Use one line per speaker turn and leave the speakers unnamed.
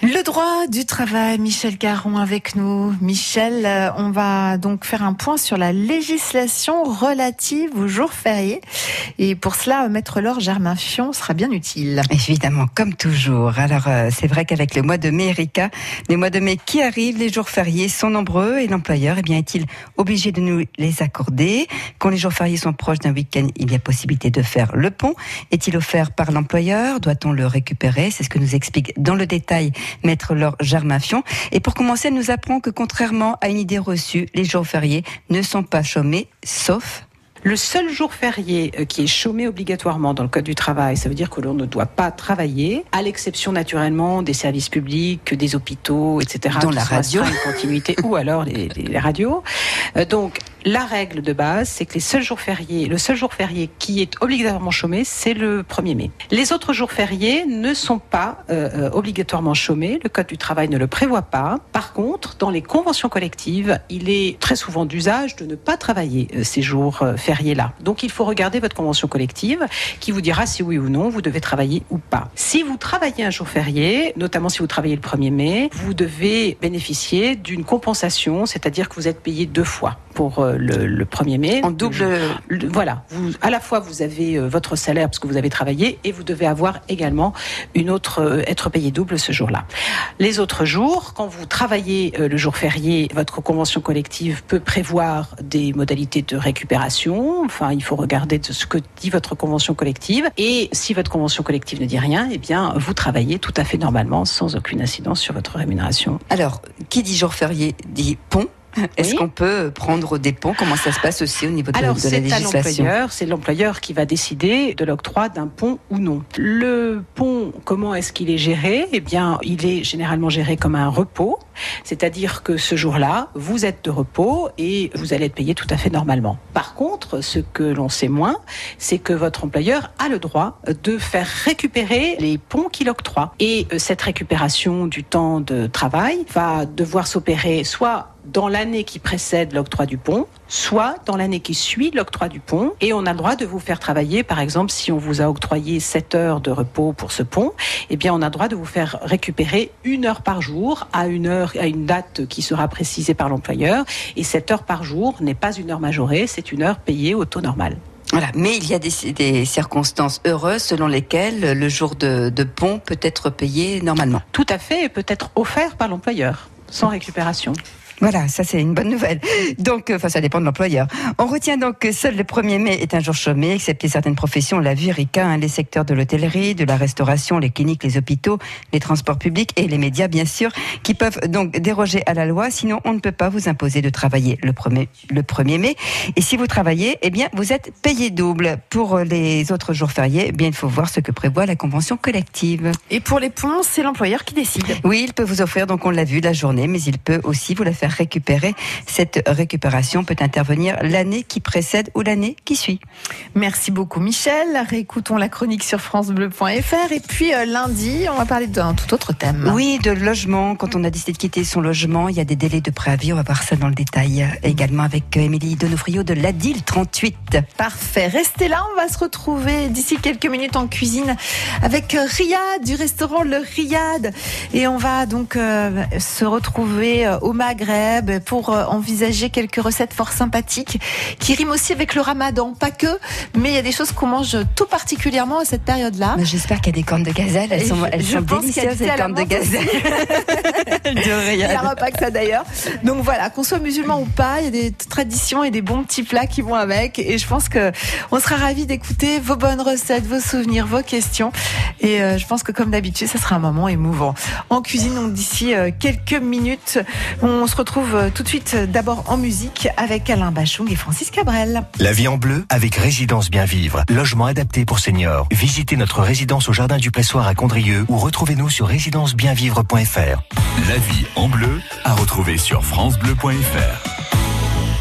Le droit du travail, Michel Caron avec nous. Michel, euh, on va donc faire un point sur la législation relative aux jours fériés. Et pour cela, Maître Laure Germain Fion sera bien utile.
Évidemment, comme toujours. Alors, euh, c'est vrai qu'avec le mois de mai, Erika, les mois de mai qui arrivent, les jours fériés sont nombreux et l'employeur, eh bien, est-il obligé de nous les accorder? Quand les jours fériés sont proches d'un week-end, il y a possibilité de faire le pont. Est-il offert par l'employeur? Doit-on le récupérer? C'est ce que nous explique dans le détail Maître Laure Germain-Fion. Et pour commencer, elle nous apprend que contrairement à une idée reçue, les jours fériés ne sont pas chômés, sauf
le seul jour férié euh, qui est chômé obligatoirement dans le Code du travail, ça veut dire que l'on ne doit pas travailler, à l'exception naturellement des services publics, des hôpitaux, etc.
Dans la radio.
Une continuité, ou alors les, les radios. Euh, donc, la règle de base, c'est que les seuls jours fériés, le seul jour férié qui est obligatoirement chômé, c'est le 1er mai. Les autres jours fériés ne sont pas euh, euh, obligatoirement chômés. Le Code du travail ne le prévoit pas. Par contre, dans les conventions collectives, il est très souvent d'usage de ne pas travailler euh, ces jours fériés-là. Donc, il faut regarder votre convention collective qui vous dira si oui ou non vous devez travailler ou pas. Si vous travaillez un jour férié, notamment si vous travaillez le 1er mai, vous devez bénéficier d'une compensation, c'est-à-dire que vous êtes payé deux fois pour le, 1er mai.
En double.
voilà. Vous, à la fois, vous avez euh, votre salaire parce que vous avez travaillé et vous devez avoir également une autre, euh, être payé double ce jour-là. Les autres jours, quand vous travaillez euh, le jour férié, votre convention collective peut prévoir des modalités de récupération. Enfin, il faut regarder ce que dit votre convention collective. Et si votre convention collective ne dit rien, eh bien, vous travaillez tout à fait normalement sans aucune incidence sur votre rémunération.
Alors, qui dit jour férié dit pont est-ce qu'on peut prendre des ponts? Comment ça se passe aussi au niveau de,
Alors,
de la législation?
C'est l'employeur qui va décider de l'octroi d'un pont ou non. Le pont, comment est-ce qu'il est géré? Eh bien, il est généralement géré comme un repos, c'est-à-dire que ce jour-là, vous êtes de repos et vous allez être payé tout à fait normalement. Par contre, ce que l'on sait moins, c'est que votre employeur a le droit de faire récupérer les ponts qu'il octroie. Et euh, cette récupération du temps de travail va devoir s'opérer soit dans l'année qui précède l'octroi du pont, soit dans l'année qui suit l'octroi du pont. Et on a le droit de vous faire travailler, par exemple, si on vous a octroyé 7 heures de repos pour ce pont, eh bien, on a le droit de vous faire récupérer une heure par jour à une heure, à une date qui sera précisée par l'employeur. Et cette heure par jour n'est pas une heure majorée, c'est une heure payée au taux normal.
Voilà, mais il y a des, circonstances heureuses selon lesquelles le jour de, de pont peut être payé normalement.
Tout à fait, et peut être offert par l'employeur, sans récupération.
Voilà, ça c'est une bonne nouvelle. Donc, euh, enfin, ça dépend de l'employeur. On retient donc que seul le 1er mai est un jour chômé, excepté certaines professions, la vie Rika, hein, les secteurs de l'hôtellerie, de la restauration, les cliniques, les hôpitaux, les transports publics et les médias, bien sûr, qui peuvent donc déroger à la loi. Sinon, on ne peut pas vous imposer de travailler le 1er, le 1er mai. Et si vous travaillez, eh bien, vous êtes payé double. Pour les autres jours fériés, eh bien, il faut voir ce que prévoit la convention collective.
Et pour les ponts, c'est l'employeur qui décide.
Oui, il peut vous offrir, donc on l'a vu, la journée, mais il peut aussi vous la faire récupérer. Cette récupération peut intervenir l'année qui précède ou l'année qui suit.
Merci beaucoup Michel. Réécoutons la chronique sur francebleu.fr et puis euh, lundi, on va parler d'un tout autre thème.
Oui, de logement. Quand on a décidé de quitter son logement, il y a des délais de préavis. On va voir ça dans le détail également avec euh, Émilie Donofrio de l'ADIL 38.
Parfait. Restez là, on va se retrouver d'ici quelques minutes en cuisine avec euh, Riyad du restaurant Le Riyad et on va donc se retrouver au Maghreb pour euh, envisager quelques recettes fort sympathiques qui riment aussi avec le ramadan. Pas que, mais il y a des choses qu'on mange tout particulièrement à cette période-là.
J'espère qu'il y a des cornes de gazelle. Elles sont, elles sont délicieuses, les cornes de gazelle.
il n'y aura pas que ça d'ailleurs. Donc voilà, qu'on soit musulman ou pas, il y a des traditions et des bons petits plats qui vont avec. Et je pense que on sera ravis d'écouter vos bonnes recettes, vos souvenirs, vos questions. Et euh, je pense que comme d'habitude, ça sera un moment émouvant. En cuisine, donc d'ici euh, quelques minutes, on se retrouve tout de suite d'abord en musique avec Alain Bachung et Francis Cabrel.
La vie en bleu avec Résidence Bien Vivre, logement adapté pour seniors. Visitez notre résidence au Jardin du Pressoir à Condrieu ou retrouvez-nous sur résidencebienvivre.fr. La vie en bleu à retrouver sur francebleu.fr.